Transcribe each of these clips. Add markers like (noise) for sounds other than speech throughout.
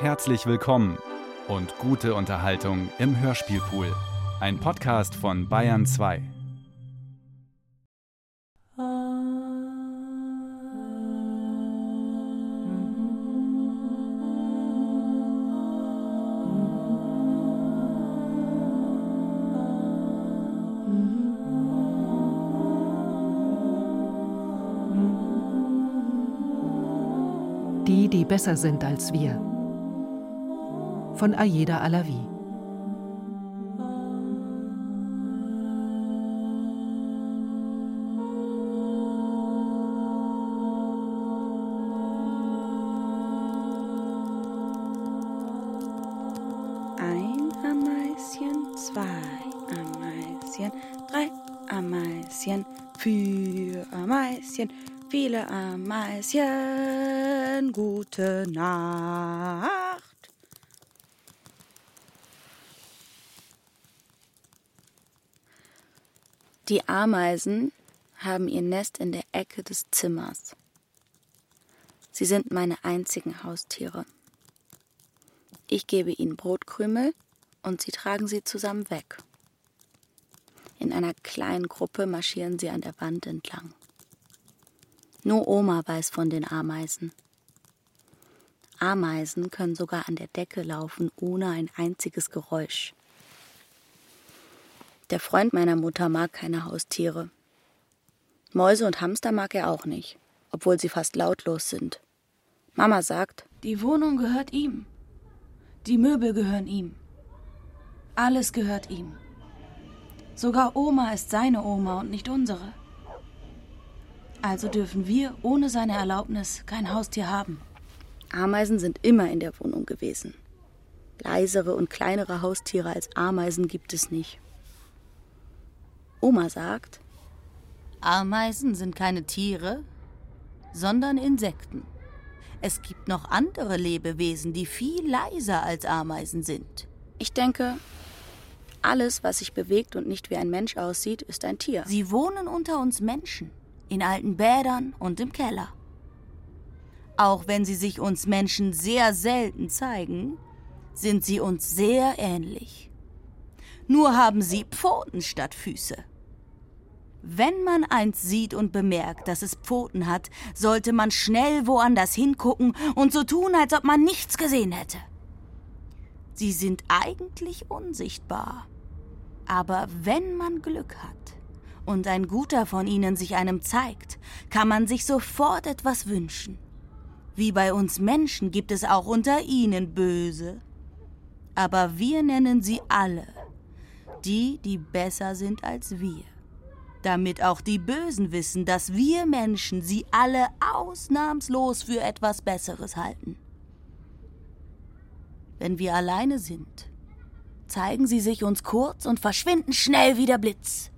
Herzlich willkommen und gute Unterhaltung im Hörspielpool. Ein Podcast von Bayern 2. Die, die besser sind als wir. Von Ayeda Alavi. Ameisen haben ihr Nest in der Ecke des Zimmers. Sie sind meine einzigen Haustiere. Ich gebe ihnen Brotkrümel und sie tragen sie zusammen weg. In einer kleinen Gruppe marschieren sie an der Wand entlang. Nur Oma weiß von den Ameisen. Ameisen können sogar an der Decke laufen, ohne ein einziges Geräusch. Der Freund meiner Mutter mag keine Haustiere. Mäuse und Hamster mag er auch nicht, obwohl sie fast lautlos sind. Mama sagt, Die Wohnung gehört ihm. Die Möbel gehören ihm. Alles gehört ihm. Sogar Oma ist seine Oma und nicht unsere. Also dürfen wir ohne seine Erlaubnis kein Haustier haben. Ameisen sind immer in der Wohnung gewesen. Leisere und kleinere Haustiere als Ameisen gibt es nicht. Oma sagt, Ameisen sind keine Tiere, sondern Insekten. Es gibt noch andere Lebewesen, die viel leiser als Ameisen sind. ich denke, alles, was sich bewegt und nicht wie ein Mensch aussieht, ist ein Tier. Sie wohnen unter uns Menschen, in alten Bädern und im Keller. Auch wenn sie sich uns Menschen sehr selten zeigen, sind sie uns sehr ähnlich. Nur haben sie Pfoten statt Füße. Wenn man eins sieht und bemerkt, dass es Pfoten hat, sollte man schnell woanders hingucken und so tun, als ob man nichts gesehen hätte. Sie sind eigentlich unsichtbar. Aber wenn man Glück hat und ein guter von ihnen sich einem zeigt, kann man sich sofort etwas wünschen. Wie bei uns Menschen gibt es auch unter ihnen Böse. Aber wir nennen sie alle, die, die besser sind als wir. Damit auch die Bösen wissen, dass wir Menschen sie alle ausnahmslos für etwas Besseres halten. Wenn wir alleine sind, zeigen sie sich uns kurz und verschwinden schnell wie der Blitz.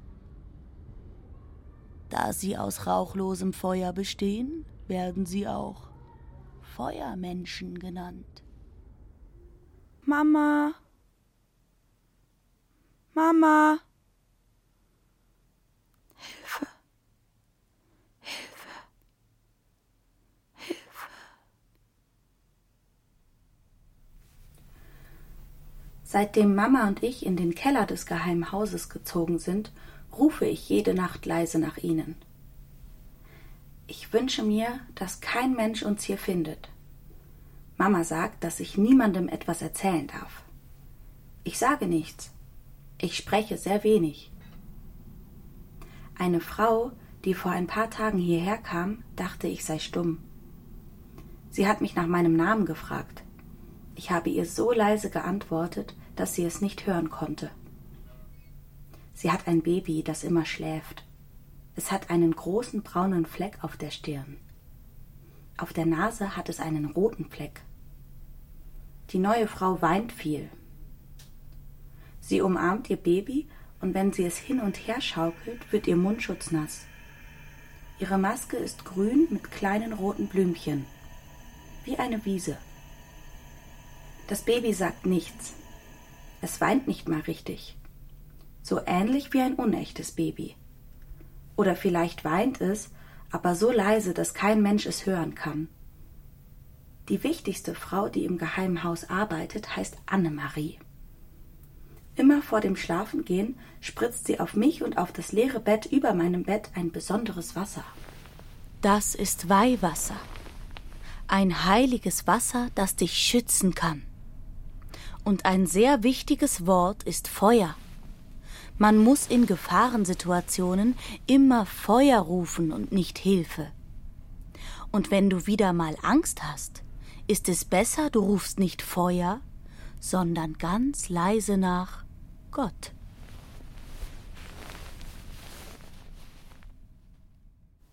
Da sie aus rauchlosem Feuer bestehen, werden sie auch Feuermenschen genannt. Mama. Mama. Hilfe. Hilfe. Hilfe. Seitdem Mama und ich in den Keller des geheimen Hauses gezogen sind, rufe ich jede Nacht leise nach ihnen. Ich wünsche mir, dass kein Mensch uns hier findet. Mama sagt, dass ich niemandem etwas erzählen darf. Ich sage nichts. Ich spreche sehr wenig. Eine Frau, die vor ein paar Tagen hierher kam, dachte, ich sei stumm. Sie hat mich nach meinem Namen gefragt. Ich habe ihr so leise geantwortet, dass sie es nicht hören konnte. Sie hat ein Baby, das immer schläft. Es hat einen großen braunen Fleck auf der Stirn. Auf der Nase hat es einen roten Fleck. Die neue Frau weint viel. Sie umarmt ihr Baby und wenn sie es hin und her schaukelt, wird ihr Mundschutz nass. Ihre Maske ist grün mit kleinen roten Blümchen, wie eine Wiese. Das Baby sagt nichts. Es weint nicht mal richtig. So ähnlich wie ein unechtes Baby. Oder vielleicht weint es, aber so leise, dass kein Mensch es hören kann. Die wichtigste Frau, die im geheimen Haus arbeitet, heißt Annemarie. Immer vor dem Schlafengehen spritzt sie auf mich und auf das leere Bett über meinem Bett ein besonderes Wasser. Das ist Weihwasser. Ein heiliges Wasser, das dich schützen kann. Und ein sehr wichtiges Wort ist Feuer. Man muss in Gefahrensituationen immer Feuer rufen und nicht Hilfe. Und wenn du wieder mal Angst hast, ist es besser, du rufst nicht Feuer, sondern ganz leise nach Gott.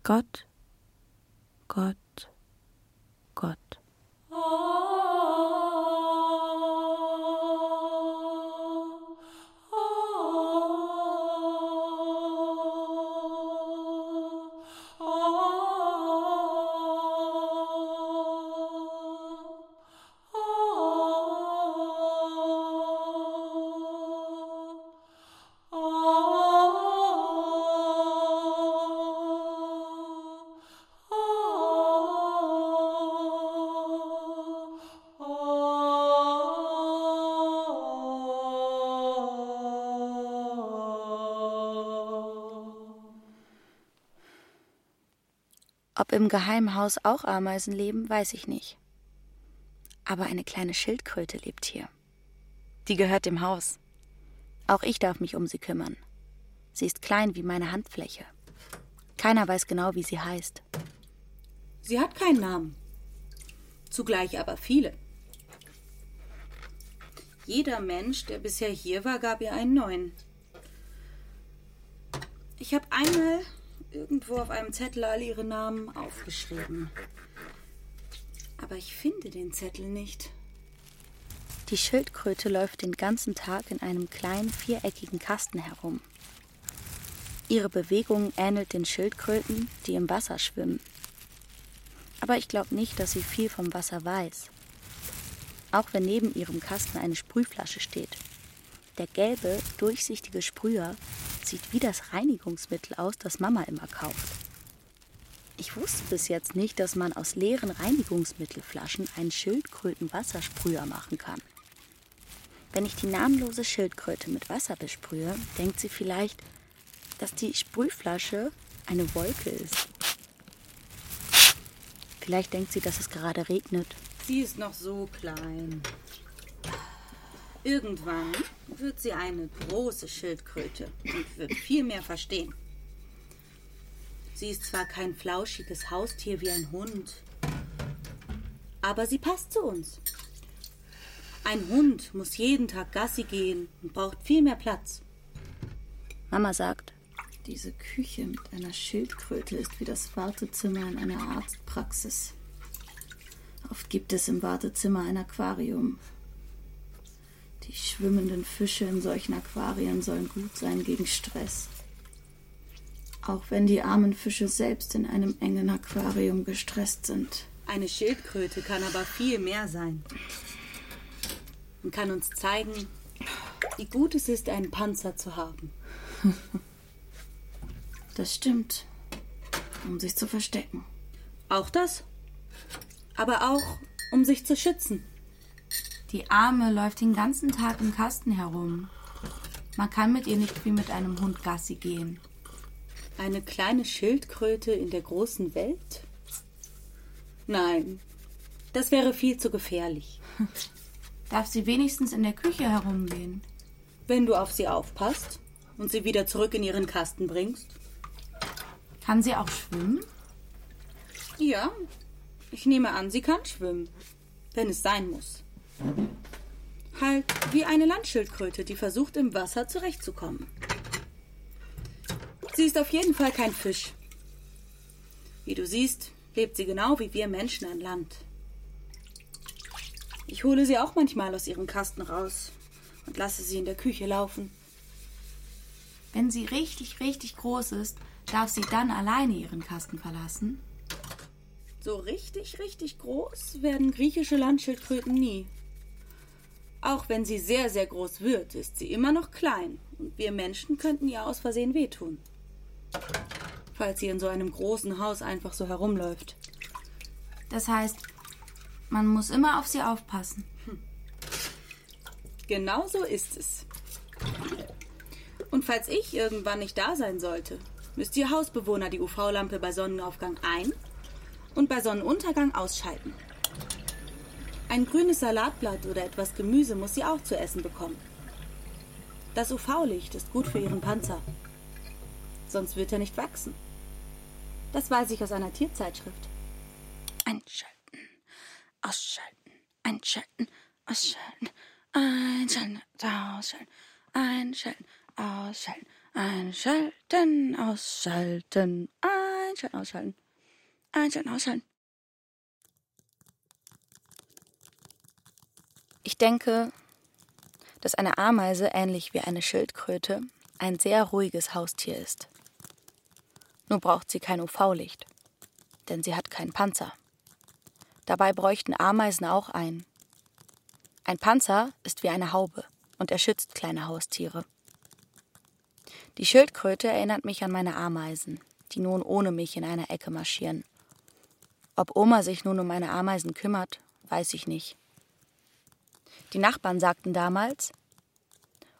Gott, Gott, Gott. Ob im Geheimhaus auch Ameisen leben, weiß ich nicht. Aber eine kleine Schildkröte lebt hier. Die gehört dem Haus. Auch ich darf mich um sie kümmern. Sie ist klein wie meine Handfläche. Keiner weiß genau, wie sie heißt. Sie hat keinen Namen. Zugleich aber viele. Jeder Mensch, der bisher hier war, gab ihr einen neuen. Ich habe einmal irgendwo auf einem Zettel all ihre Namen aufgeschrieben. Aber ich finde den Zettel nicht. Die Schildkröte läuft den ganzen Tag in einem kleinen viereckigen Kasten herum. Ihre Bewegung ähnelt den Schildkröten, die im Wasser schwimmen. Aber ich glaube nicht, dass sie viel vom Wasser weiß. Auch wenn neben ihrem Kasten eine Sprühflasche steht. Der gelbe, durchsichtige Sprüher sieht wie das Reinigungsmittel aus, das Mama immer kauft. Ich wusste bis jetzt nicht, dass man aus leeren Reinigungsmittelflaschen einen Schildkrötenwassersprüher machen kann. Wenn ich die namenlose Schildkröte mit Wasser besprühe, denkt sie vielleicht, dass die Sprühflasche eine Wolke ist. Vielleicht denkt sie, dass es gerade regnet. Sie ist noch so klein. Irgendwann wird sie eine große Schildkröte und wird viel mehr verstehen. Sie ist zwar kein flauschiges Haustier wie ein Hund, aber sie passt zu uns. Ein Hund muss jeden Tag Gassi gehen und braucht viel mehr Platz. Mama sagt, diese Küche mit einer Schildkröte ist wie das Wartezimmer in einer Arztpraxis. Oft gibt es im Wartezimmer ein Aquarium, die schwimmenden Fische in solchen Aquarien sollen gut sein gegen Stress. Auch wenn die armen Fische selbst in einem engen Aquarium gestresst sind. Eine Schildkröte kann aber viel mehr sein. Und kann uns zeigen, wie gut es ist, einen Panzer zu haben. (laughs) Das stimmt. Um sich zu verstecken. Auch das. Aber auch, um sich zu schützen. Die Arme läuft den ganzen Tag im Kasten herum. Man kann mit ihr nicht wie mit einem Hund Gassi gehen. Eine kleine Schildkröte in der großen Welt? Nein, das wäre viel zu gefährlich. (laughs) Darf sie wenigstens in der Küche herumgehen? Wenn du auf sie aufpasst und sie wieder zurück in ihren Kasten bringst. Kann sie auch schwimmen? Ja, ich nehme an, sie kann schwimmen, wenn es sein muss. Halt wie eine Landschildkröte, die versucht, im Wasser zurechtzukommen. Sie ist auf jeden Fall kein Fisch. Wie du siehst, lebt sie genau wie wir Menschen an Land. Ich hole sie auch manchmal aus ihrem Kasten raus und lasse sie in der Küche laufen. Wenn sie richtig, richtig groß ist, darf sie dann alleine ihren Kasten verlassen? So richtig, richtig groß werden griechische Landschildkröten nie. Auch wenn sie sehr, sehr groß wird, ist sie immer noch klein und wir Menschen könnten ihr aus Versehen wehtun. Falls sie in so einem großen Haus einfach so herumläuft. Das heißt, Man muss immer auf sie aufpassen. Genau so ist es. Und falls ich irgendwann nicht da sein sollte, müsst ihr Hausbewohner die UV-Lampe bei Sonnenaufgang ein- und bei Sonnenuntergang ausschalten. Ein grünes Salatblatt oder etwas Gemüse muss sie auch zu essen bekommen. Das UV-Licht ist gut für ihren Panzer. Sonst wird er nicht wachsen. Das weiß ich aus einer Tierzeitschrift. Einschalten, ausschalten, einschalten, ausschalten, einschalten, ausschalten, einschalten, ausschalten, einschalten, ausschalten, einschalten, ausschalten, einschalten, ausschalten. Ich denke, dass eine Ameise ähnlich wie eine Schildkröte ein sehr ruhiges Haustier ist. Nur braucht sie kein UV-Licht, denn sie hat keinen Panzer. Dabei bräuchten Ameisen auch einen. Ein Panzer ist wie eine Haube und er schützt kleine Haustiere. Die Schildkröte erinnert mich an meine Ameisen, die nun ohne mich in einer Ecke marschieren. Ob Oma sich nun um meine Ameisen kümmert, weiß ich nicht. Die Nachbarn sagten damals,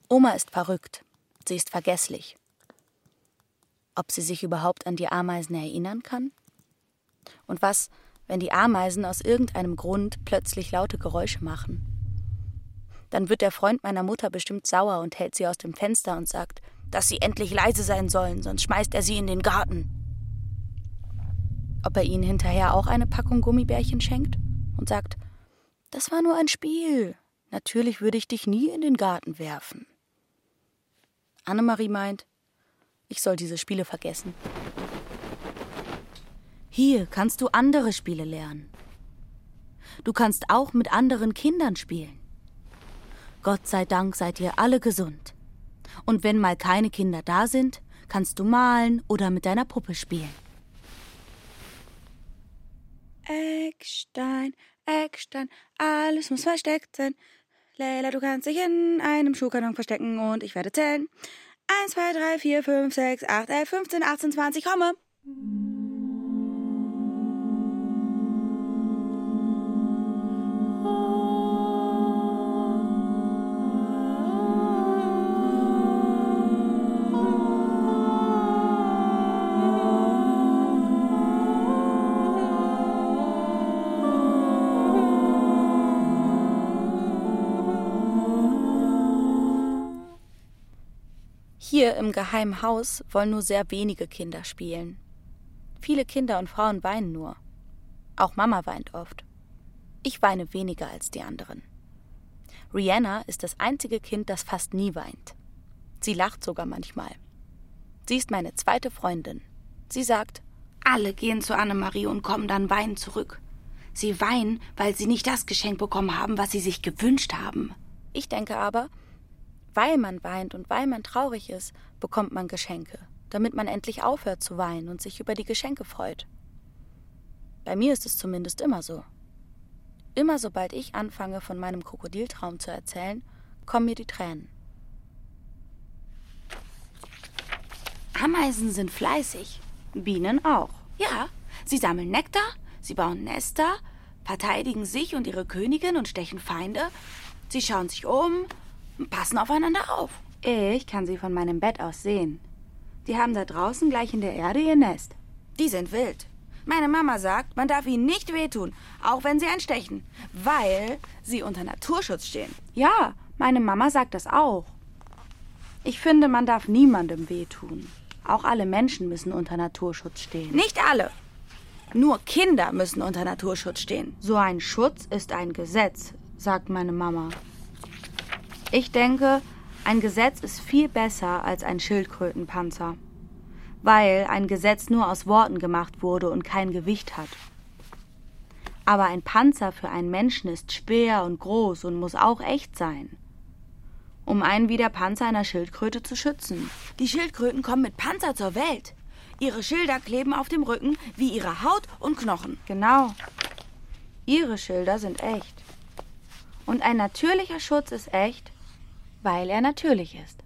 Oma ist verrückt, sie ist vergesslich. Ob sie sich überhaupt an die Ameisen erinnern kann? Und was, wenn die Ameisen aus irgendeinem Grund plötzlich laute Geräusche machen? Dann wird der Freund meiner Mutter bestimmt sauer und hält sie aus dem Fenster und sagt, dass sie endlich leise sein sollen, sonst schmeißt er sie in den Garten. Ob er ihnen hinterher auch eine Packung Gummibärchen schenkt und sagt, das war nur ein Spiel, Natürlich würde ich dich nie in den Garten werfen. Annemarie meint, ich soll diese Spiele vergessen. Hier kannst du andere Spiele lernen. Du kannst auch mit anderen Kindern spielen. Gott sei Dank seid ihr alle gesund. Und wenn mal keine Kinder da sind, kannst du malen oder mit deiner Puppe spielen. Eckstein, Eckstein, alles muss versteckt sein. Leila, du kannst dich in einem Schuhkarton verstecken und ich werde zählen. 1, 2, 3, 4, 5, 6, 8, 11, 15, 18, 20, komme. Hier im geheimen Haus wollen nur sehr wenige Kinder spielen. Viele Kinder und Frauen weinen nur. Auch Mama weint oft. Ich weine weniger als die anderen. Rihanna ist das einzige Kind, das fast nie weint. Sie lacht sogar manchmal. Sie ist meine zweite Freundin. Sie sagt, alle gehen zu Annemarie und kommen dann weinend zurück. Sie weinen, weil sie nicht das Geschenk bekommen haben, was sie sich gewünscht haben. Ich denke aber, weil man weint und weil man traurig ist, bekommt man Geschenke, damit man endlich aufhört zu weinen und sich über die Geschenke freut. Bei mir ist es zumindest immer so. Immer sobald ich anfange, von meinem Krokodiltraum zu erzählen, kommen mir die Tränen. Ameisen sind fleißig, Bienen auch. Ja, sie sammeln Nektar, sie bauen Nester, verteidigen sich und ihre Königin und stechen Feinde. Sie schauen sich um, passen aufeinander auf. Ich kann sie von meinem Bett aus sehen. Die haben da draußen gleich in der Erde ihr Nest. Die sind wild. Meine Mama sagt, man darf ihnen nicht wehtun, auch wenn sie einstechen, weil sie unter Naturschutz stehen. Ja, meine Mama sagt das auch. Ich finde, man darf niemandem wehtun. Auch alle Menschen müssen unter Naturschutz stehen. Nicht alle. Nur Kinder müssen unter Naturschutz stehen. So ein Schutz ist ein Gesetz, sagt meine Mama. Ich denke, ein Gesetz ist viel besser als ein Schildkrötenpanzer, weil ein Gesetz nur aus Worten gemacht wurde und kein Gewicht hat. Aber ein Panzer für einen Menschen ist schwer und groß und muss auch echt sein, um einen wie der Panzer einer Schildkröte zu schützen. Die Schildkröten kommen mit Panzer zur Welt. Ihre Schilder kleben auf dem Rücken wie ihre Haut und Knochen. Genau. Ihre Schilder sind echt. Und ein natürlicher Schutz ist echt, weil er natürlich ist.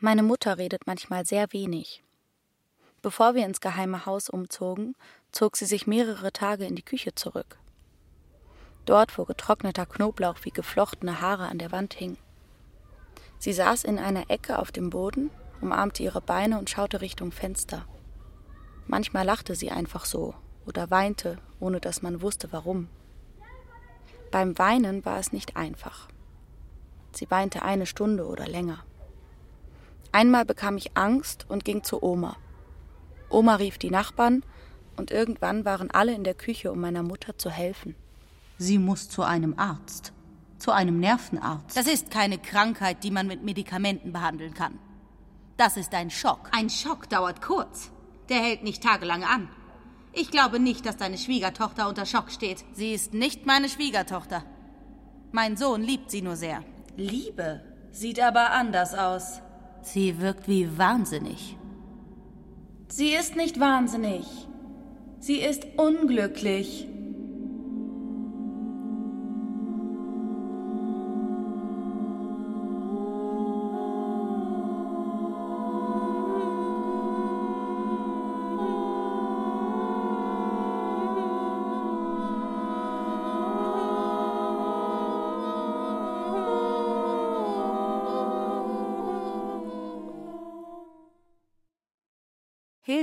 Meine Mutter redet manchmal sehr wenig Bevor wir ins geheime Haus umzogen, zog sie sich mehrere Tage in die Küche zurück. Dort, wo getrockneter Knoblauch wie geflochtene Haare an der Wand hing. Sie saß in einer Ecke auf dem Boden, umarmte ihre Beine und schaute Richtung Fenster. Manchmal lachte sie einfach so oder weinte, ohne dass man wusste warum. Beim Weinen war es nicht einfach. Sie weinte eine Stunde oder länger. Einmal bekam ich Angst und ging zu Oma. Oma rief die Nachbarn und irgendwann waren alle in der Küche, um meiner Mutter zu helfen. Sie muss zu einem Arzt. Zu einem Nervenarzt. Das ist keine Krankheit, die man mit Medikamenten behandeln kann. Das ist ein Schock. Ein Schock dauert kurz. Der hält nicht tagelang an. Ich glaube nicht, dass deine Schwiegertochter unter Schock steht. Sie ist nicht meine Schwiegertochter. Mein Sohn liebt sie nur sehr. Liebe sieht aber anders aus. Sie wirkt wie wahnsinnig. Sie ist nicht wahnsinnig. Sie ist unglücklich.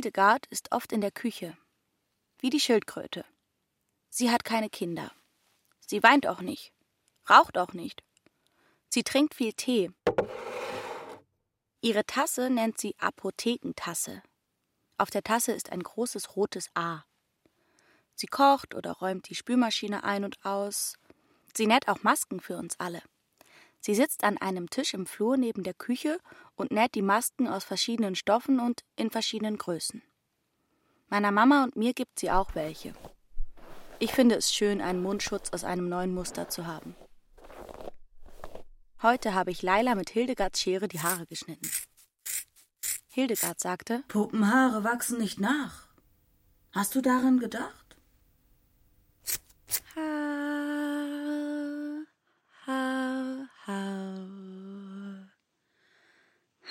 Hildegard ist oft in der Küche, wie die Schildkröte. Sie hat keine Kinder. Sie weint auch nicht, raucht auch nicht. Sie trinkt viel Tee. Ihre Tasse nennt sie Apothekentasse. Auf der Tasse ist ein großes rotes A. Sie kocht oder räumt die Spülmaschine ein und aus. Sie näht auch Masken für uns alle. Sie sitzt an einem Tisch im Flur neben der Küche und näht die Masken aus verschiedenen Stoffen und in verschiedenen Größen. Meiner Mama und mir gibt sie auch welche. Ich finde es schön, einen Mundschutz aus einem neuen Muster zu haben. Heute habe ich Laila mit Hildegards Schere die Haare geschnitten. Hildegard sagte: Puppenhaare wachsen nicht nach. Hast du daran gedacht? Ha, ha,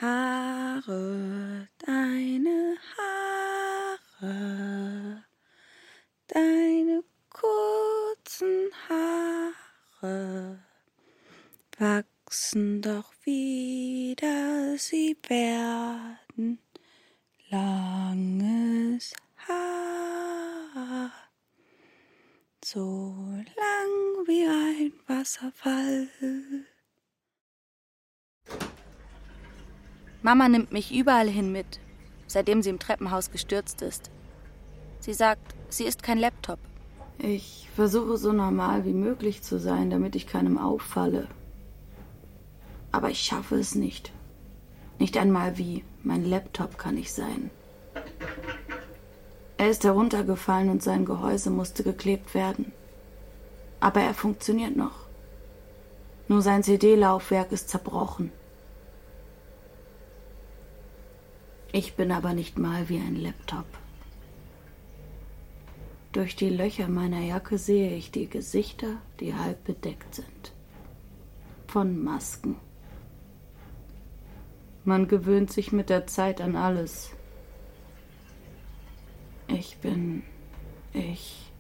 ha. Haare, deine Haare, deine kurzen Haare wachsen doch wieder, sie werden langes Haar, so lang wie ein Wasserfall. Mama nimmt mich überall hin mit, seitdem sie im Treppenhaus gestürzt ist. Sie sagt, sie ist kein Laptop. Ich versuche so normal wie möglich zu sein, damit ich keinem auffalle. Aber ich schaffe es nicht. Nicht einmal wie mein Laptop kann ich sein. Er ist heruntergefallen und sein Gehäuse musste geklebt werden. Aber er funktioniert noch. Nur sein CD-Laufwerk ist zerbrochen. Ich bin aber nicht mal wie ein Laptop. Durch die Löcher meiner Jacke sehe ich die Gesichter, die halb bedeckt sind. Von Masken. Man gewöhnt sich mit der Zeit an alles. Ich bin ich.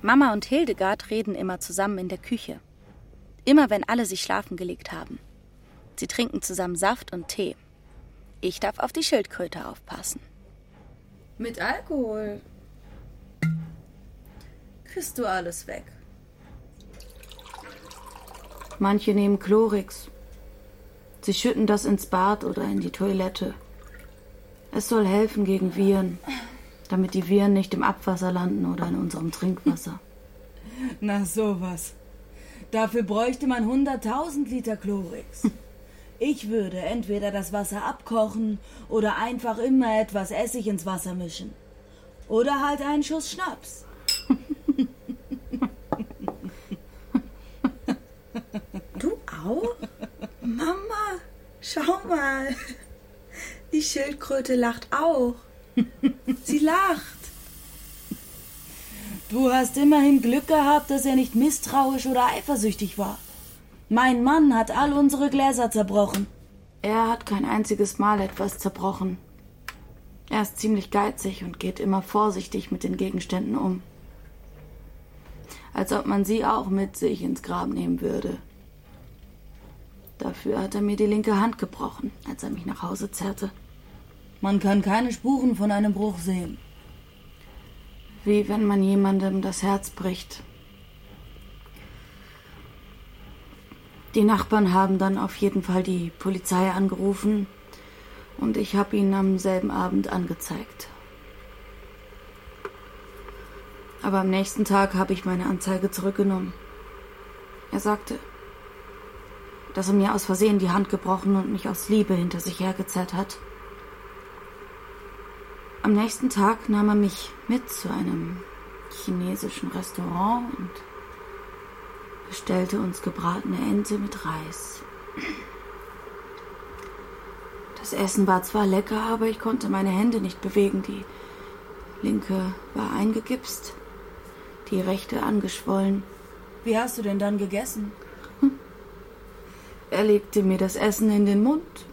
Mama und Hildegard reden immer zusammen in der Küche. Immer wenn alle sich schlafen gelegt haben. Sie trinken zusammen Saft und Tee. Ich darf auf die Schildkröte aufpassen. Mit Alkohol kriegst du alles weg. Manche nehmen Chlorix. Sie schütten das ins Bad oder in die Toilette. Es soll helfen gegen Viren, damit die Viren nicht im Abwasser landen oder in unserem Trinkwasser. (laughs) Na sowas. Dafür bräuchte man 100.000 Liter Chlorix. (laughs) Ich würde entweder das Wasser abkochen oder einfach immer etwas Essig ins Wasser mischen. Oder halt einen Schuss Schnaps. Du auch? Mama, schau mal. Die Schildkröte lacht auch. Sie lacht. Du hast immerhin Glück gehabt, dass er nicht misstrauisch oder eifersüchtig war. Mein Mann hat all unsere Gläser zerbrochen. Er hat kein einziges Mal etwas zerbrochen. Er ist ziemlich geizig und geht immer vorsichtig mit den Gegenständen um. Als ob man sie auch mit sich ins Grab nehmen würde. Dafür hat er mir die linke Hand gebrochen, als er mich nach Hause zerrte. Man kann keine Spuren von einem Bruch sehen. Wie wenn man jemandem das Herz bricht. Die Nachbarn haben dann auf jeden Fall die Polizei angerufen und ich habe ihn am selben Abend angezeigt. Aber am nächsten Tag habe ich meine Anzeige zurückgenommen. Er sagte, dass er mir aus Versehen die Hand gebrochen und mich aus Liebe hinter sich hergezerrt hat. Am nächsten Tag nahm er mich mit zu einem chinesischen Restaurant und bestellte uns gebratene Ente mit Reis. Das Essen war zwar lecker, aber ich konnte meine Hände nicht bewegen. Die linke war eingegipst, die rechte angeschwollen. Wie hast du denn dann gegessen? Er legte mir das Essen in den Mund.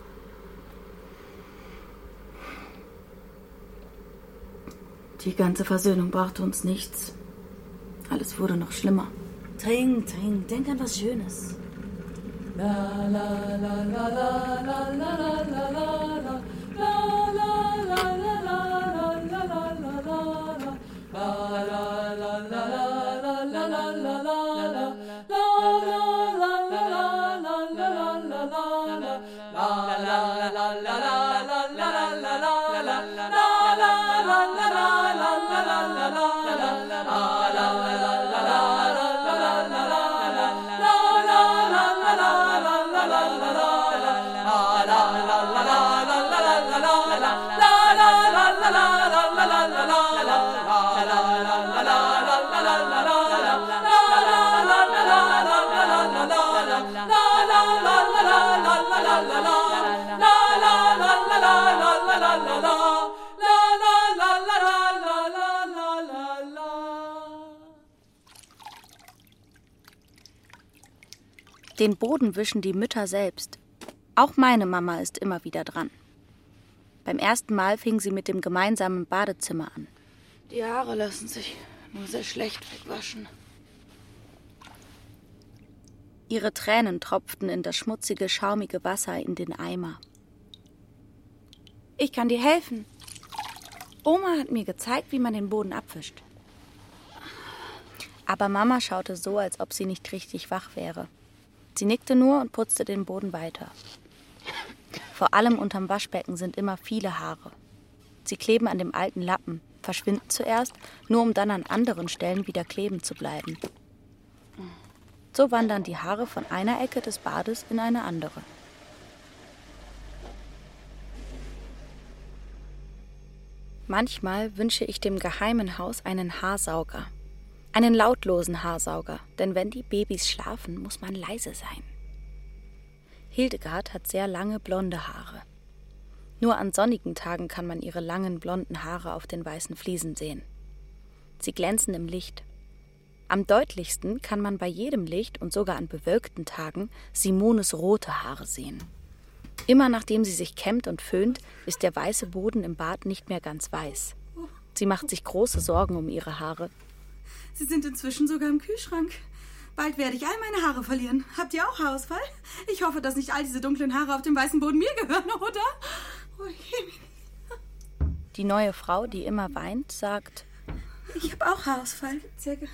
Die ganze Versöhnung brachte uns nichts. Alles wurde noch schlimmer. Trink, trink, denk an was Schönes. La la la la la la la la la la Den Boden wischen die Mütter selbst. Auch meine Mama ist immer wieder dran. Beim ersten Mal fing sie mit dem gemeinsamen Badezimmer an. Die Haare lassen sich nur sehr schlecht wegwaschen. Ihre Tränen tropften in das schmutzige, schaumige Wasser in den Eimer. Ich kann dir helfen. Oma hat mir gezeigt, wie man den Boden abwischt. Aber Mama schaute so, als ob sie nicht richtig wach wäre. Sie nickte nur und putzte den Boden weiter. Vor allem unterm Waschbecken sind immer viele Haare. Sie kleben an dem alten Lappen, verschwinden zuerst, nur um dann an anderen Stellen wieder kleben zu bleiben. So wandern die Haare von einer Ecke des Bades in eine andere. Manchmal wünsche ich dem geheimen Haus einen Haarsauger. Einen lautlosen Haarsauger, denn wenn die Babys schlafen, muss man leise sein. Hildegard hat sehr lange blonde Haare. Nur an sonnigen Tagen kann man ihre langen blonden Haare auf den weißen Fliesen sehen. Sie glänzen im Licht. Am deutlichsten kann man bei jedem Licht und sogar an bewölkten Tagen Simones rote Haare sehen. Immer nachdem sie sich kämmt und föhnt, ist der weiße Boden im Bad nicht mehr ganz weiß. Sie macht sich große Sorgen um ihre Haare Sie sind inzwischen sogar im Kühlschrank. Bald werde ich all meine Haare verlieren. Habt ihr auch Haarausfall? Ich hoffe, dass nicht all diese dunklen Haare auf dem weißen Boden mir gehören, oder? Oh, die neue Frau, die immer weint, sagt: Ich habe auch Haarausfall. Sehr nicht.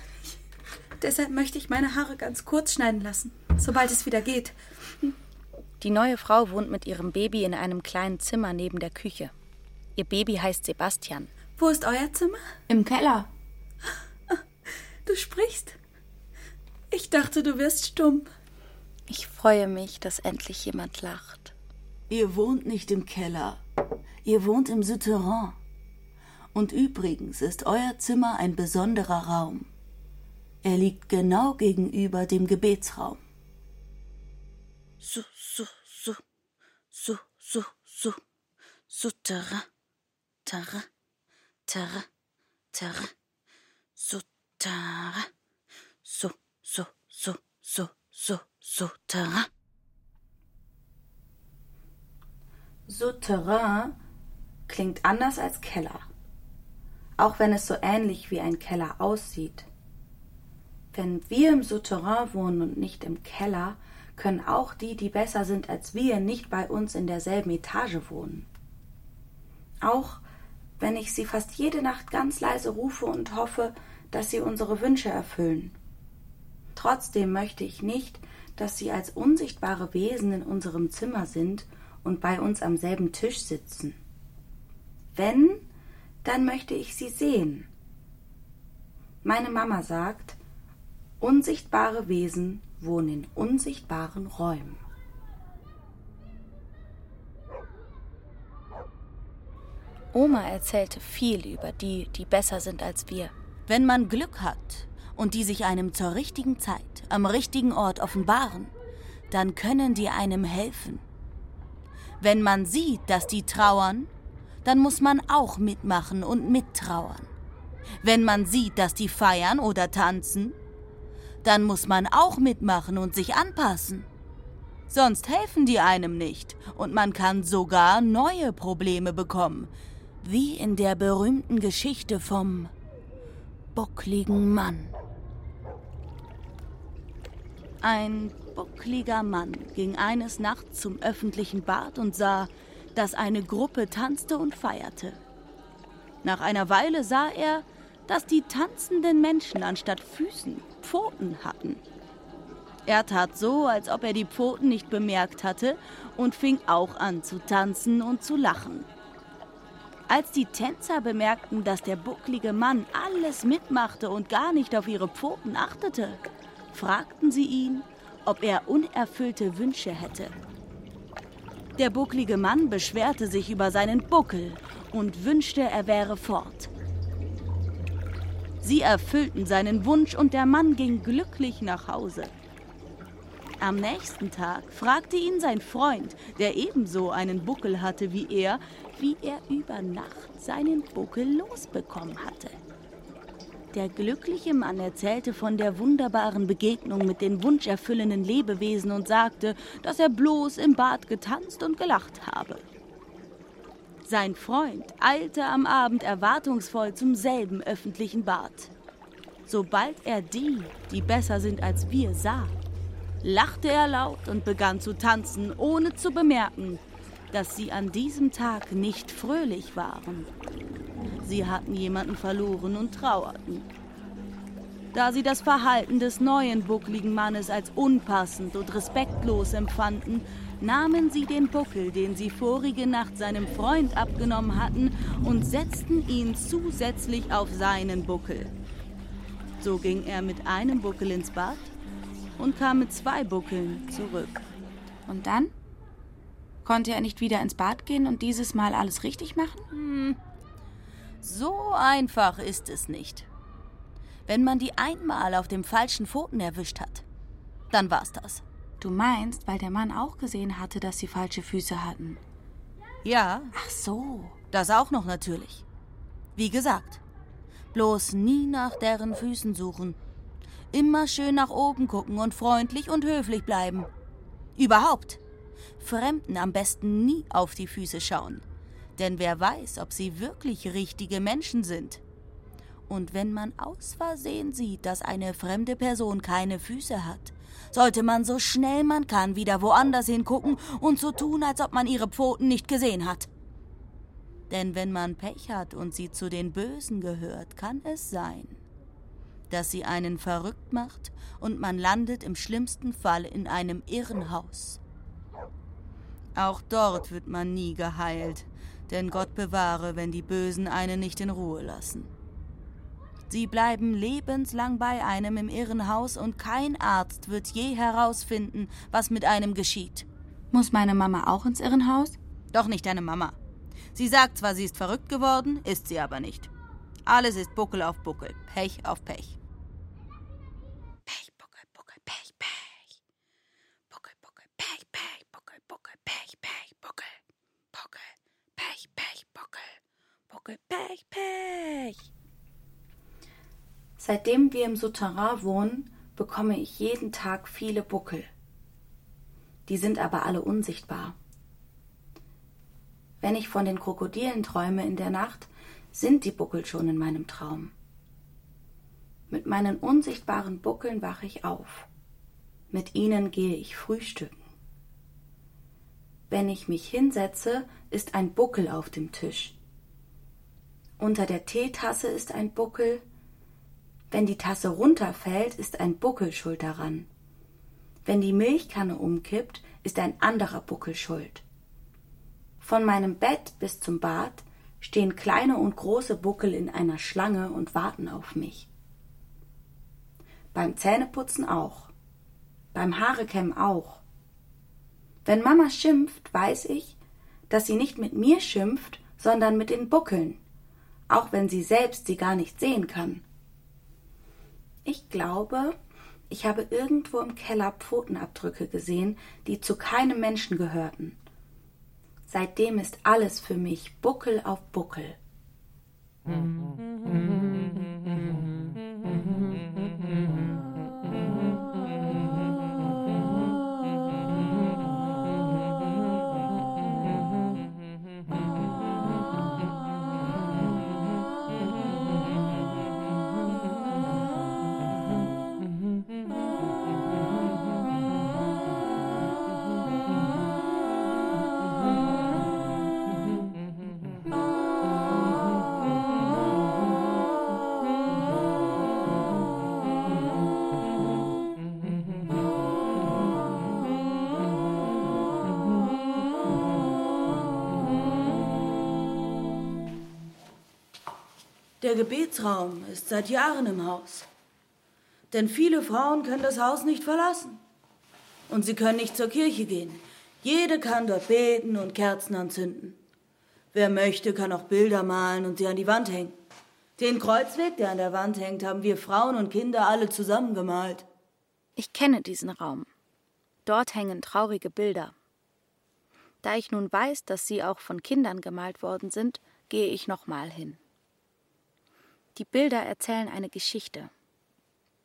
Deshalb möchte ich meine Haare ganz kurz schneiden lassen, sobald es wieder geht. Die neue Frau wohnt mit ihrem Baby in einem kleinen Zimmer neben der Küche. Ihr Baby heißt Sebastian. Wo ist euer Zimmer? Im Keller. Du sprichst. Ich dachte, du wirst stumm. Ich freue mich, dass endlich jemand lacht. Ihr wohnt nicht im Keller. Ihr wohnt im Souterrain. Und übrigens ist euer Zimmer ein besonderer Raum. Er liegt genau gegenüber dem Gebetsraum. So, so, so, so, so, so, Souterrain, terrain, terrain, terrain, Souterrain. Tara. So, so, so, so, so, Souterrain. Souterrain klingt anders als Keller, auch wenn es so ähnlich wie ein Keller aussieht. Wenn wir im Souterrain wohnen und nicht im Keller, können auch die, die besser sind als wir, nicht bei uns in derselben Etage wohnen. Auch wenn ich sie fast jede Nacht ganz leise rufe und hoffe, dass sie unsere Wünsche erfüllen. Trotzdem möchte ich nicht, dass sie als unsichtbare Wesen in unserem Zimmer sind und bei uns am selben Tisch sitzen. Wenn, dann möchte ich sie sehen. Meine Mama sagt, Unsichtbare Wesen wohnen in unsichtbaren Räumen. Oma erzählte viel über die, die besser sind als wir. Wenn man Glück hat und die sich einem zur richtigen Zeit am richtigen Ort offenbaren, dann können die einem helfen. Wenn man sieht, dass die trauern, dann muss man auch mitmachen und mittrauern. Wenn man sieht, dass die feiern oder tanzen, dann muss man auch mitmachen und sich anpassen. Sonst helfen die einem nicht und man kann sogar neue Probleme bekommen, wie in der berühmten Geschichte vom buckligen Mann. Ein buckliger Mann ging eines Nachts zum öffentlichen Bad und sah, dass eine Gruppe tanzte und feierte. Nach einer Weile sah er, dass die tanzenden Menschen anstatt Füßen Pfoten hatten. Er tat so, als ob er die Pfoten nicht bemerkt hatte und fing auch an zu tanzen und zu lachen. Als die Tänzer bemerkten, dass der bucklige Mann alles mitmachte und gar nicht auf ihre Pfoten achtete, fragten sie ihn, ob er unerfüllte Wünsche hätte. Der bucklige Mann beschwerte sich über seinen Buckel und wünschte, er wäre fort. Sie erfüllten seinen Wunsch und der Mann ging glücklich nach Hause. Am nächsten Tag fragte ihn sein Freund, der ebenso einen Buckel hatte wie er, wie er über Nacht seinen Buckel losbekommen hatte. Der glückliche Mann erzählte von der wunderbaren Begegnung mit den wunscherfüllenden Lebewesen und sagte, dass er bloß im Bad getanzt und gelacht habe. Sein Freund eilte am Abend erwartungsvoll zum selben öffentlichen Bad. Sobald er die, die besser sind als wir, sah, lachte er laut und begann zu tanzen, ohne zu bemerken, dass sie an diesem Tag nicht fröhlich waren. Sie hatten jemanden verloren und trauerten. Da sie das Verhalten des neuen buckligen Mannes als unpassend und respektlos empfanden, nahmen sie den Buckel, den sie vorige Nacht seinem Freund abgenommen hatten, und setzten ihn zusätzlich auf seinen Buckel. So ging er mit einem Buckel ins Bad und kam mit zwei Buckeln zurück. Und dann? Konnte er nicht wieder ins Bad gehen und dieses Mal alles richtig machen? Hm. So einfach ist es nicht. Wenn man die einmal auf dem falschen Pfoten erwischt hat, dann war's das. Du meinst, weil der Mann auch gesehen hatte, dass sie falsche Füße hatten? Ja. Ach so. Das auch noch natürlich. Wie gesagt, bloß nie nach deren Füßen suchen. Immer schön nach oben gucken und freundlich und höflich bleiben. Überhaupt. Fremden am besten nie auf die Füße schauen. Denn wer weiß, ob sie wirklich richtige Menschen sind. Und wenn man aus Versehen sieht, dass eine fremde Person keine Füße hat, sollte man so schnell man kann wieder woanders hingucken und so tun, als ob man ihre Pfoten nicht gesehen hat. Denn wenn man Pech hat und sie zu den Bösen gehört, kann es sein, dass sie einen verrückt macht und man landet im schlimmsten Fall in einem Irrenhaus. Auch dort wird man nie geheilt, denn Gott bewahre, wenn die Bösen einen nicht in Ruhe lassen. Sie bleiben lebenslang bei einem im Irrenhaus und kein Arzt wird je herausfinden, was mit einem geschieht. Muss meine Mama auch ins Irrenhaus? Doch nicht deine Mama. Sie sagt zwar, sie ist verrückt geworden, ist sie aber nicht. Alles ist Buckel auf Buckel, Pech auf Pech. Pech, Buckel, Buckel, Pech, Pech. Buckel, Buckel, Pech, Pech, Buckel, Buckel, Pech, Pech, Buckel. Buckel, Pech, Pech, Buckel. Buckel, Pech, Pech. Seitdem wir im Souterrain wohnen, bekomme ich jeden Tag viele Buckel. Die sind aber alle unsichtbar. Wenn ich von den Krokodilen träume in der Nacht, sind die Buckel schon in meinem Traum. Mit meinen unsichtbaren Buckeln wache ich auf. Mit ihnen gehe ich frühstücken. Wenn ich mich hinsetze, ist ein Buckel auf dem Tisch. Unter der Teetasse ist ein Buckel. Wenn die Tasse runterfällt, ist ein Buckel schuld daran. Wenn die Milchkanne umkippt, ist ein anderer Buckel schuld. Von meinem Bett bis zum Bad stehen kleine und große Buckel in einer Schlange und warten auf mich. Beim Zähneputzen auch. Beim Haarekämmen auch. Wenn Mama schimpft, weiß ich, dass sie nicht mit mir schimpft, sondern mit den Buckeln, auch wenn sie selbst sie gar nicht sehen kann. Ich glaube, ich habe irgendwo im Keller Pfotenabdrücke gesehen, die zu keinem Menschen gehörten. Seitdem ist alles für mich Buckel auf Buckel. Der Gebetsraum ist seit Jahren im Haus. Denn viele Frauen können das Haus nicht verlassen. Und sie können nicht zur Kirche gehen. Jede kann dort beten und Kerzen anzünden. Wer möchte, kann auch Bilder malen und sie an die Wand hängen. Den Kreuzweg, der an der Wand hängt, haben wir Frauen und Kinder alle zusammen gemalt. Ich kenne diesen Raum. Dort hängen traurige Bilder. Da ich nun weiß, dass sie auch von Kindern gemalt worden sind, gehe ich nochmal hin. Die Bilder erzählen eine Geschichte.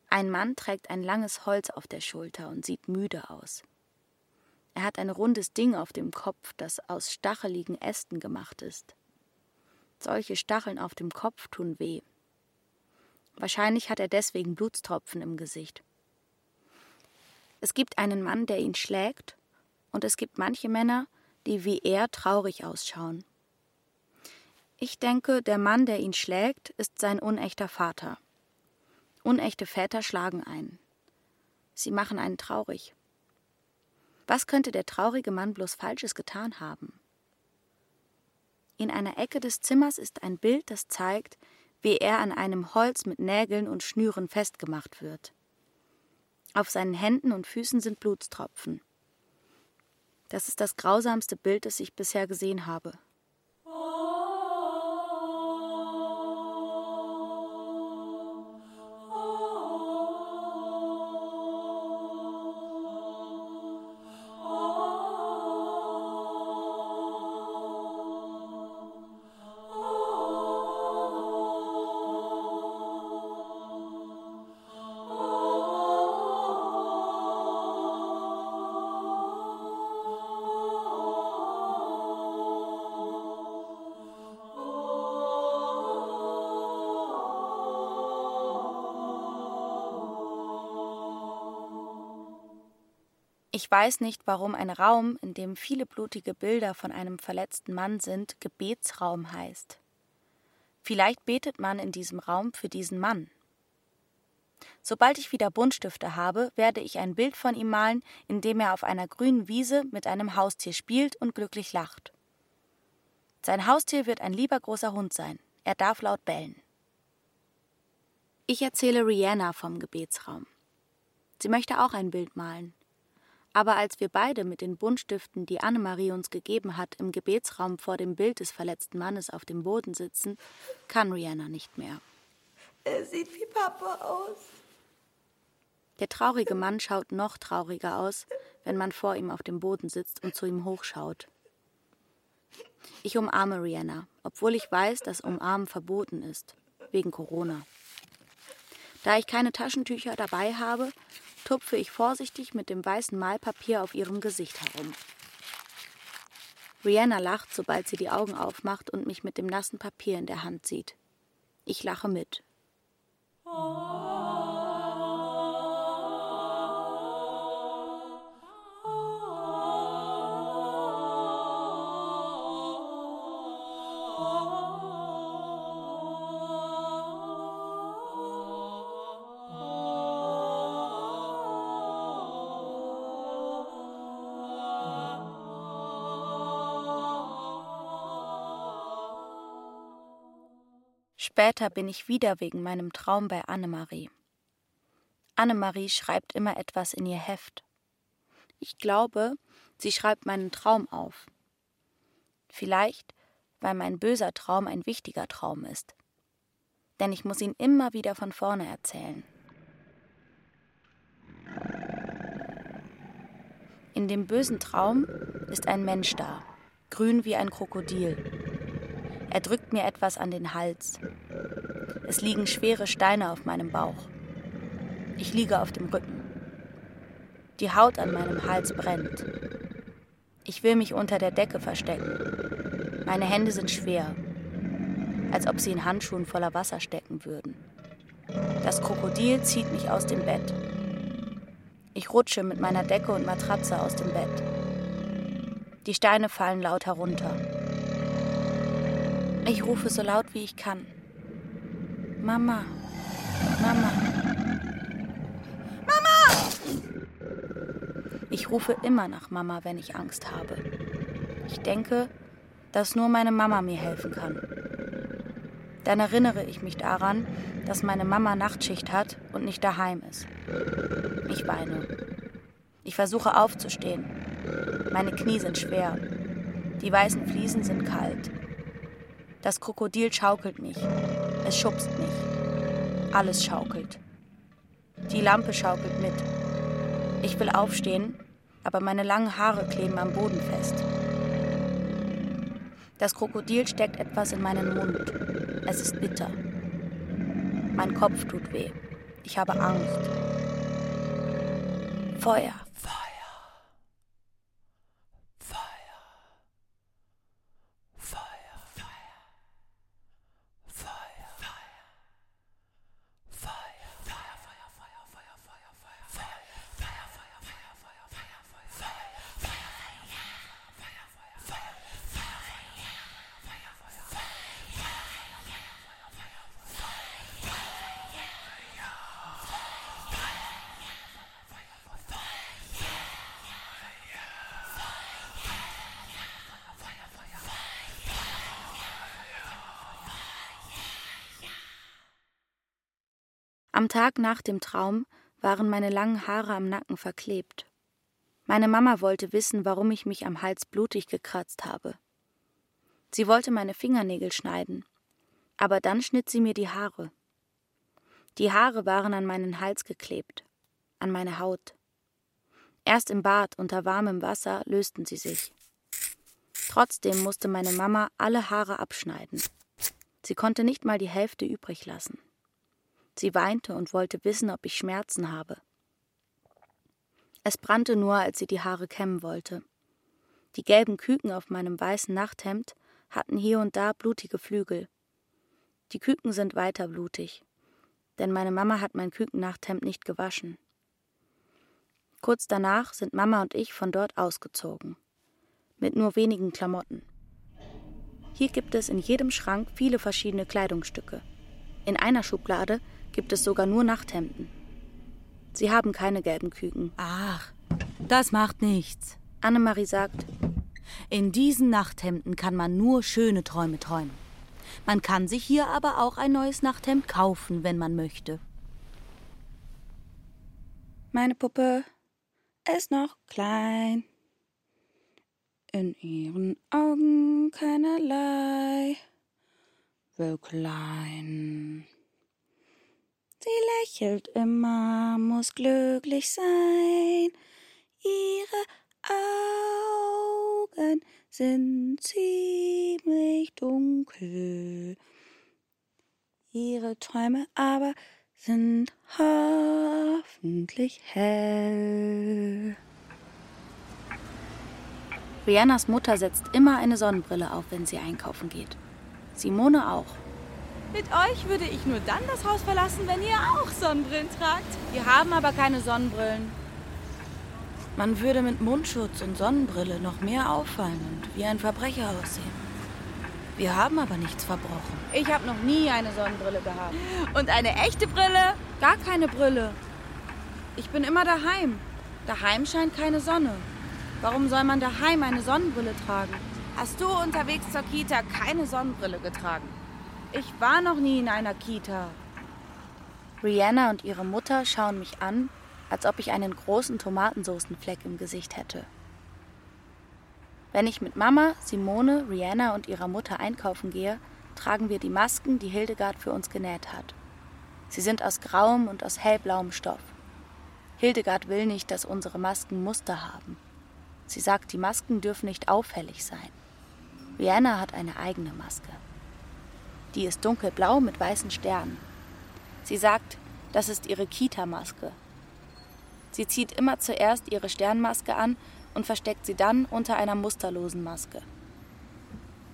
Ein Mann trägt ein langes Holz auf der Schulter und sieht müde aus. Er hat ein rundes Ding auf dem Kopf, das aus stacheligen Ästen gemacht ist. Solche Stacheln auf dem Kopf tun weh. Wahrscheinlich hat er deswegen Blutstropfen im Gesicht. Es gibt einen Mann, der ihn schlägt, und es gibt manche Männer, die wie er traurig ausschauen. Ich denke, der Mann, der ihn schlägt, ist sein unechter Vater. Unechte Väter schlagen ein. Sie machen einen traurig. Was könnte der traurige Mann bloß Falsches getan haben? In einer Ecke des Zimmers ist ein Bild, das zeigt, wie er an einem Holz mit Nägeln und Schnüren festgemacht wird. Auf seinen Händen und Füßen sind Blutstropfen. Das ist das grausamste Bild, das ich bisher gesehen habe. Weiß nicht, warum ein Raum, in dem viele blutige Bilder von einem verletzten Mann sind, Gebetsraum heißt. Vielleicht betet man in diesem Raum für diesen Mann. Sobald ich wieder Buntstifte habe, werde ich ein Bild von ihm malen, in dem er auf einer grünen Wiese mit einem Haustier spielt und glücklich lacht. Sein Haustier wird ein lieber großer Hund sein. Er darf laut bellen. Ich erzähle Rihanna vom Gebetsraum. Sie möchte auch ein Bild malen. Aber als wir beide mit den Buntstiften, die Annemarie uns gegeben hat, im Gebetsraum vor dem Bild des verletzten Mannes auf dem Boden sitzen, kann Rihanna nicht mehr. Er sieht wie Papa aus. Der traurige Mann schaut noch trauriger aus, wenn man vor ihm auf dem Boden sitzt und zu ihm hochschaut. Ich umarme Rihanna, obwohl ich weiß, dass Umarmen verboten ist, wegen Corona. Da ich keine Taschentücher dabei habe, tupfe ich vorsichtig mit dem weißen Malpapier auf ihrem Gesicht herum. Rihanna lacht, sobald sie die Augen aufmacht und mich mit dem nassen Papier in der Hand sieht. Ich lache mit. Später bin ich wieder wegen meinem Traum bei Annemarie. Annemarie schreibt immer etwas in ihr Heft. Ich glaube, sie schreibt meinen Traum auf. Vielleicht, weil mein böser Traum ein wichtiger Traum ist. Denn ich muss ihn immer wieder von vorne erzählen. In dem bösen Traum ist ein Mensch da, grün wie ein Krokodil. Er drückt mir etwas an den Hals. Es liegen schwere Steine auf meinem Bauch. Ich liege auf dem Rücken. Die Haut an meinem Hals brennt. Ich will mich unter der Decke verstecken. Meine Hände sind schwer, als ob sie in Handschuhen voller Wasser stecken würden. Das Krokodil zieht mich aus dem Bett. Ich rutsche mit meiner Decke und Matratze aus dem Bett. Die Steine fallen laut herunter. Ich rufe so laut wie ich kann. Mama, Mama. Mama! Ich rufe immer nach Mama, wenn ich Angst habe. Ich denke, dass nur meine Mama mir helfen kann. Dann erinnere ich mich daran, dass meine Mama Nachtschicht hat und nicht daheim ist. Ich weine. Ich versuche aufzustehen. Meine Knie sind schwer. Die weißen Fliesen sind kalt. Das Krokodil schaukelt mich. Es schubst mich. Alles schaukelt. Die Lampe schaukelt mit. Ich will aufstehen, aber meine langen Haare kleben am Boden fest. Das Krokodil steckt etwas in meinen Mund. Es ist bitter. Mein Kopf tut weh. Ich habe Angst. Feuer. Am Tag nach dem Traum waren meine langen Haare am Nacken verklebt. Meine Mama wollte wissen, warum ich mich am Hals blutig gekratzt habe. Sie wollte meine Fingernägel schneiden, aber dann schnitt sie mir die Haare. Die Haare waren an meinen Hals geklebt, an meine Haut. Erst im Bad unter warmem Wasser lösten sie sich. Trotzdem musste meine Mama alle Haare abschneiden. Sie konnte nicht mal die Hälfte übrig lassen. Sie weinte und wollte wissen, ob ich Schmerzen habe. Es brannte nur, als sie die Haare kämmen wollte. Die gelben Küken auf meinem weißen Nachthemd hatten hier und da blutige Flügel. Die Küken sind weiter blutig, denn meine Mama hat mein Kükennachthemd nicht gewaschen. Kurz danach sind Mama und ich von dort ausgezogen, mit nur wenigen Klamotten. Hier gibt es in jedem Schrank viele verschiedene Kleidungsstücke. In einer Schublade gibt es sogar nur Nachthemden. Sie haben keine gelben Küken. Ach, das macht nichts. Annemarie sagt, in diesen Nachthemden kann man nur schöne Träume träumen. Man kann sich hier aber auch ein neues Nachthemd kaufen, wenn man möchte. Meine Puppe ist noch klein. In ihren Augen keinerlei Wölklein. Sie lächelt immer, muss glücklich sein. Ihre Augen sind ziemlich dunkel. Ihre Träume aber sind hoffentlich hell. Rihannas Mutter setzt immer eine Sonnenbrille auf, wenn sie einkaufen geht. Simone auch. Mit euch würde ich nur dann das Haus verlassen, wenn ihr auch Sonnenbrillen tragt. Wir haben aber keine Sonnenbrillen. Man würde mit Mundschutz und Sonnenbrille noch mehr auffallen und wie ein Verbrecher aussehen. Wir haben aber nichts verbrochen. Ich habe noch nie eine Sonnenbrille gehabt. Und eine echte Brille? Gar keine Brille. Ich bin immer daheim. Daheim scheint keine Sonne. Warum soll man daheim eine Sonnenbrille tragen? Hast du unterwegs zur Kita keine Sonnenbrille getragen? Ich war noch nie in einer Kita. Rihanna und ihre Mutter schauen mich an, als ob ich einen großen Tomatensoßenfleck im Gesicht hätte. Wenn ich mit Mama, Simone, Rihanna und ihrer Mutter einkaufen gehe, tragen wir die Masken, die Hildegard für uns genäht hat. Sie sind aus grauem und aus hellblauem Stoff. Hildegard will nicht, dass unsere Masken Muster haben. Sie sagt, die Masken dürfen nicht auffällig sein. Rihanna hat eine eigene Maske. Die ist dunkelblau mit weißen Sternen. Sie sagt, das ist ihre Kita-Maske. Sie zieht immer zuerst ihre Sternmaske an und versteckt sie dann unter einer musterlosen Maske.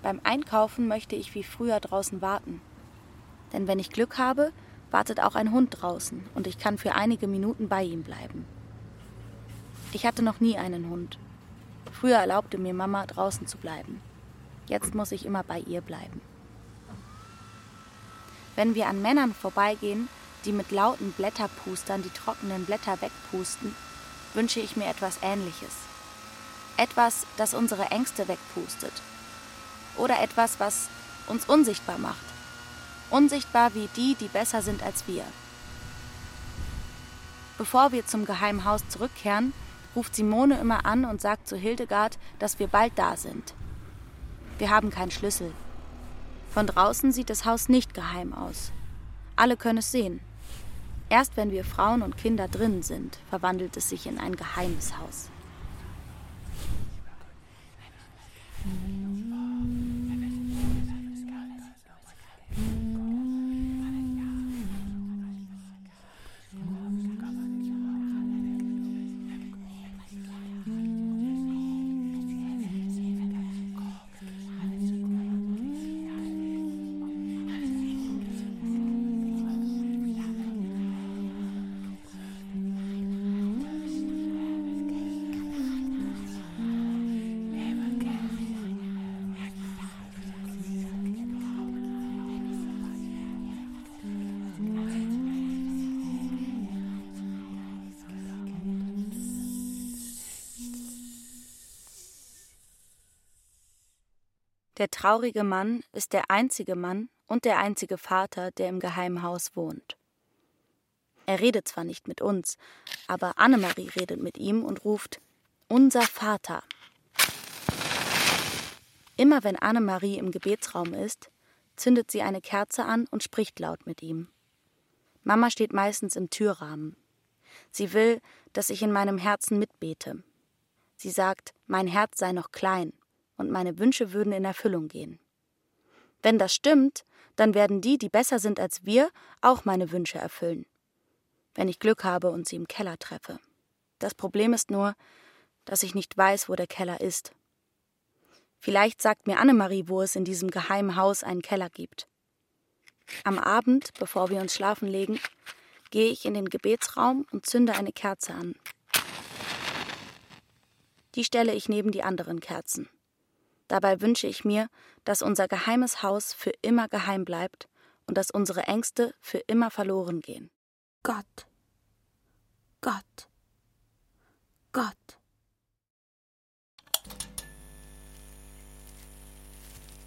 Beim Einkaufen möchte ich wie früher draußen warten. Denn wenn ich Glück habe, wartet auch ein Hund draußen und ich kann für einige Minuten bei ihm bleiben. Ich hatte noch nie einen Hund. Früher erlaubte mir Mama draußen zu bleiben. Jetzt muss ich immer bei ihr bleiben. Wenn wir an Männern vorbeigehen, die mit lauten Blätterpustern die trockenen Blätter wegpusten, wünsche ich mir etwas Ähnliches. Etwas, das unsere Ängste wegpustet. Oder etwas, was uns unsichtbar macht. Unsichtbar wie die, die besser sind als wir. Bevor wir zum Geheimen Haus zurückkehren, ruft Simone immer an und sagt zu Hildegard, dass wir bald da sind. Wir haben keinen Schlüssel, von draußen sieht das Haus nicht geheim aus. Alle können es sehen. Erst wenn wir Frauen und Kinder drin sind, verwandelt es sich in ein geheimes Haus. Der traurige Mann ist der einzige Mann und der einzige Vater, der im geheimen Haus wohnt. Er redet zwar nicht mit uns, aber Annemarie redet mit ihm und ruft Unser Vater. Immer wenn Annemarie im Gebetsraum ist, zündet sie eine Kerze an und spricht laut mit ihm. Mama steht meistens im Türrahmen. Sie will, dass ich in meinem Herzen mitbete. Sie sagt, mein Herz sei noch klein und meine Wünsche würden in Erfüllung gehen. Wenn das stimmt, dann werden die, die besser sind als wir, auch meine Wünsche erfüllen. Wenn ich Glück habe und sie im Keller treffe. Das Problem ist nur, dass ich nicht weiß, wo der Keller ist. Vielleicht sagt mir Annemarie, wo es in diesem geheimen Haus einen Keller gibt. Am Abend, bevor wir uns schlafen legen, gehe ich in den Gebetsraum und zünde eine Kerze an. Die stelle ich neben die anderen Kerzen. Dabei wünsche ich mir, dass unser geheimes Haus für immer geheim bleibt und dass unsere Ängste für immer verloren gehen. Gott, Gott, Gott.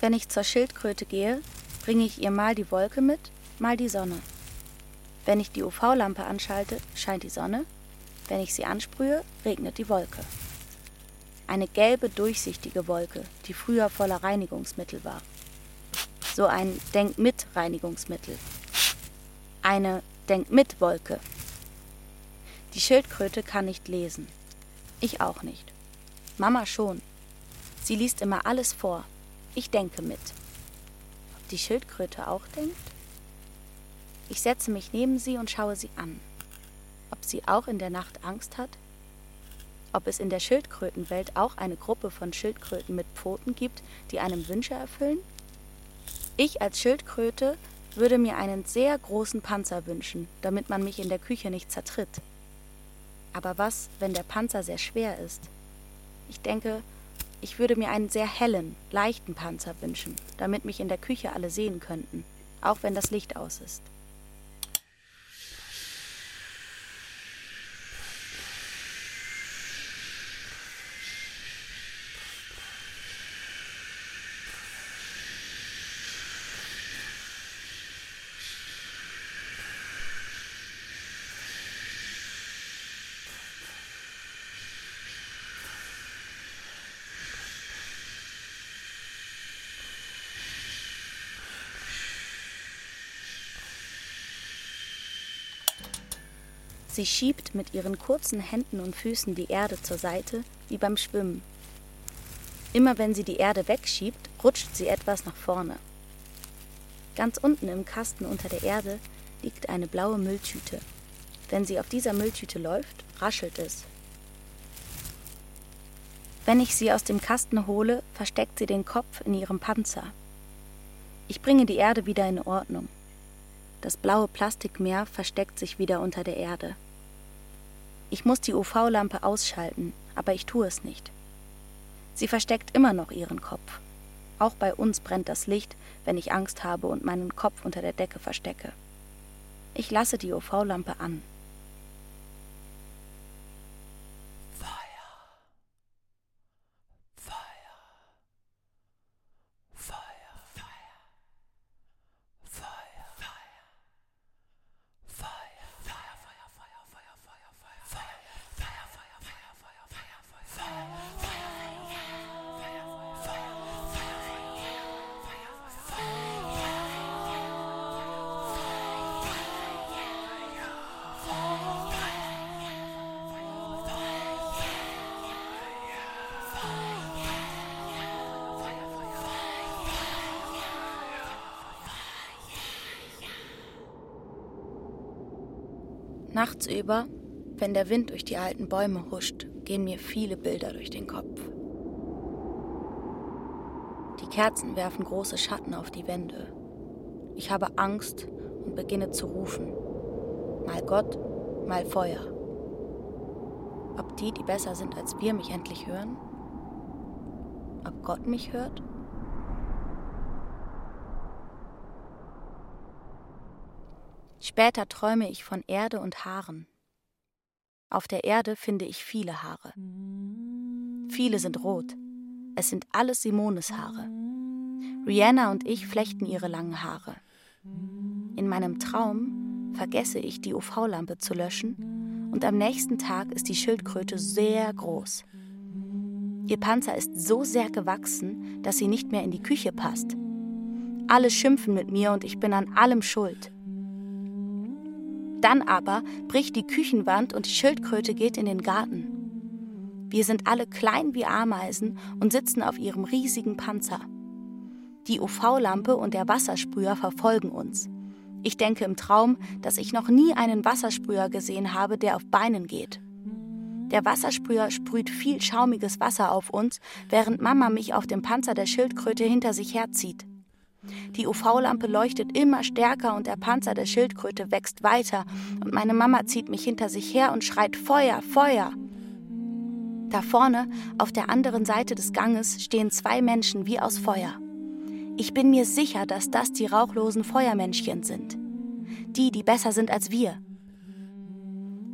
Wenn ich zur Schildkröte gehe, bringe ich ihr mal die Wolke mit, mal die Sonne. Wenn ich die UV-Lampe anschalte, scheint die Sonne, wenn ich sie ansprühe, regnet die Wolke. Eine gelbe, durchsichtige Wolke, die früher voller Reinigungsmittel war. So ein Denk-mit-Reinigungsmittel. Eine Denk-mit-Wolke. Die Schildkröte kann nicht lesen. Ich auch nicht. Mama schon. Sie liest immer alles vor. Ich denke mit. Ob die Schildkröte auch denkt? Ich setze mich neben sie und schaue sie an. Ob sie auch in der Nacht Angst hat? Ob es in der Schildkrötenwelt auch eine Gruppe von Schildkröten mit Pfoten gibt, die einem Wünsche erfüllen? Ich als Schildkröte würde mir einen sehr großen Panzer wünschen, damit man mich in der Küche nicht zertritt. Aber was, wenn der Panzer sehr schwer ist? Ich denke, ich würde mir einen sehr hellen, leichten Panzer wünschen, damit mich in der Küche alle sehen könnten, auch wenn das Licht aus ist. Sie schiebt mit ihren kurzen Händen und Füßen die Erde zur Seite, wie beim Schwimmen. Immer wenn sie die Erde wegschiebt, rutscht sie etwas nach vorne. Ganz unten im Kasten unter der Erde liegt eine blaue Mülltüte. Wenn sie auf dieser Mülltüte läuft, raschelt es. Wenn ich sie aus dem Kasten hole, versteckt sie den Kopf in ihrem Panzer. Ich bringe die Erde wieder in Ordnung. Das blaue Plastikmeer versteckt sich wieder unter der Erde. Ich muss die UV-Lampe ausschalten, aber ich tue es nicht. Sie versteckt immer noch ihren Kopf. Auch bei uns brennt das Licht, wenn ich Angst habe und meinen Kopf unter der Decke verstecke. Ich lasse die UV-Lampe an. Nachts wenn der Wind durch die alten Bäume huscht, gehen mir viele Bilder durch den Kopf. Die Kerzen werfen große Schatten auf die Wände. Ich habe Angst und beginne zu rufen. Mal Gott, mal Feuer. Ob die, die besser sind als wir, mich endlich hören? Ob Gott mich hört? Später träume ich von Erde und Haaren. Auf der Erde finde ich viele Haare. Viele sind rot. Es sind alles Simones Haare. Rihanna und ich flechten ihre langen Haare. In meinem Traum vergesse ich, die UV-Lampe zu löschen, und am nächsten Tag ist die Schildkröte sehr groß. Ihr Panzer ist so sehr gewachsen, dass sie nicht mehr in die Küche passt. Alle schimpfen mit mir und ich bin an allem schuld. Dann aber bricht die Küchenwand und die Schildkröte geht in den Garten. Wir sind alle klein wie Ameisen und sitzen auf ihrem riesigen Panzer. Die UV-Lampe und der Wassersprüher verfolgen uns. Ich denke im Traum, dass ich noch nie einen Wassersprüher gesehen habe, der auf Beinen geht. Der Wassersprüher sprüht viel schaumiges Wasser auf uns, während Mama mich auf dem Panzer der Schildkröte hinter sich herzieht. Die UV-Lampe leuchtet immer stärker und der Panzer der Schildkröte wächst weiter und meine Mama zieht mich hinter sich her und schreit Feuer, Feuer. Da vorne, auf der anderen Seite des Ganges, stehen zwei Menschen wie aus Feuer. Ich bin mir sicher, dass das die rauchlosen Feuermännchen sind. Die, die besser sind als wir.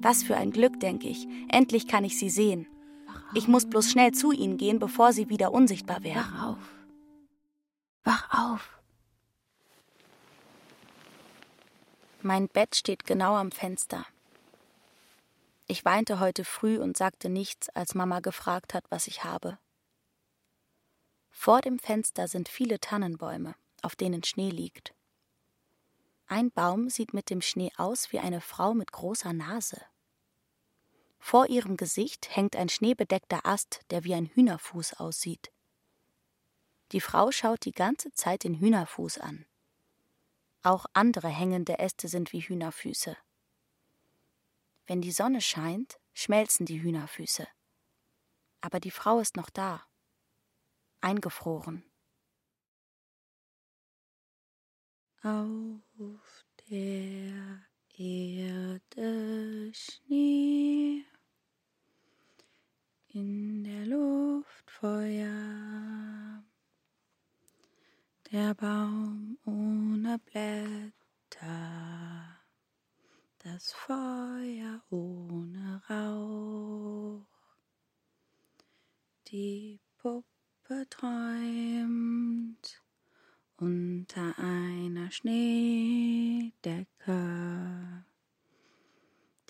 Was für ein Glück, denke ich. Endlich kann ich sie sehen. Ich muss bloß schnell zu ihnen gehen, bevor sie wieder unsichtbar werden. Wach auf. Wach auf. Mein Bett steht genau am Fenster. Ich weinte heute früh und sagte nichts, als Mama gefragt hat, was ich habe. Vor dem Fenster sind viele Tannenbäume, auf denen Schnee liegt. Ein Baum sieht mit dem Schnee aus wie eine Frau mit großer Nase. Vor ihrem Gesicht hängt ein schneebedeckter Ast, der wie ein Hühnerfuß aussieht. Die Frau schaut die ganze Zeit den Hühnerfuß an. Auch andere hängende Äste sind wie Hühnerfüße. Wenn die Sonne scheint, schmelzen die Hühnerfüße. Aber die Frau ist noch da, eingefroren. Auf der Erde Schnee, in der Luft Feuer, der Baum ohne Blätter, das Feuer ohne Rauch, die Puppe träumt unter einer Schneedecke.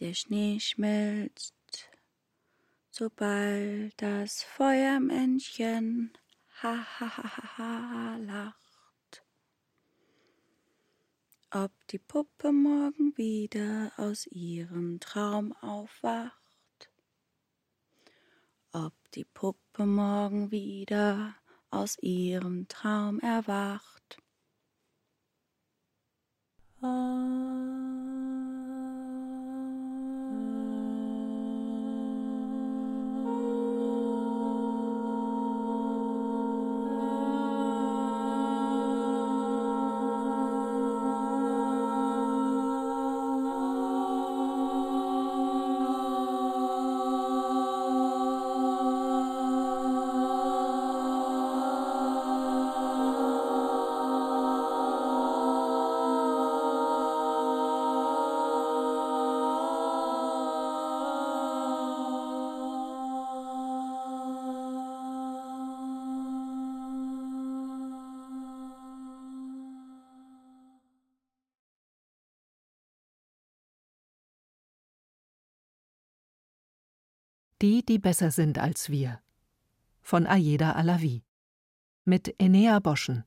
Der Schnee schmilzt, sobald das Feuermännchen ha ha ha ha, lacht. Ob die Puppe morgen wieder aus ihrem Traum aufwacht? Ob die Puppe morgen wieder aus ihrem Traum erwacht. Die, die besser sind als wir. Von Ayeda Alavi. Mit Enea Boschen.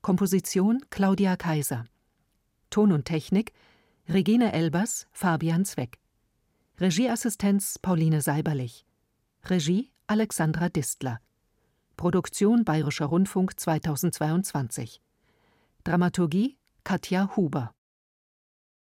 Komposition Claudia Kaiser. Ton und Technik Regine Elbers, Fabian Zweck. Regieassistenz Pauline Seiberlich. Regie Alexandra Distler. Produktion Bayerischer Rundfunk 2022. Dramaturgie Katja Huber.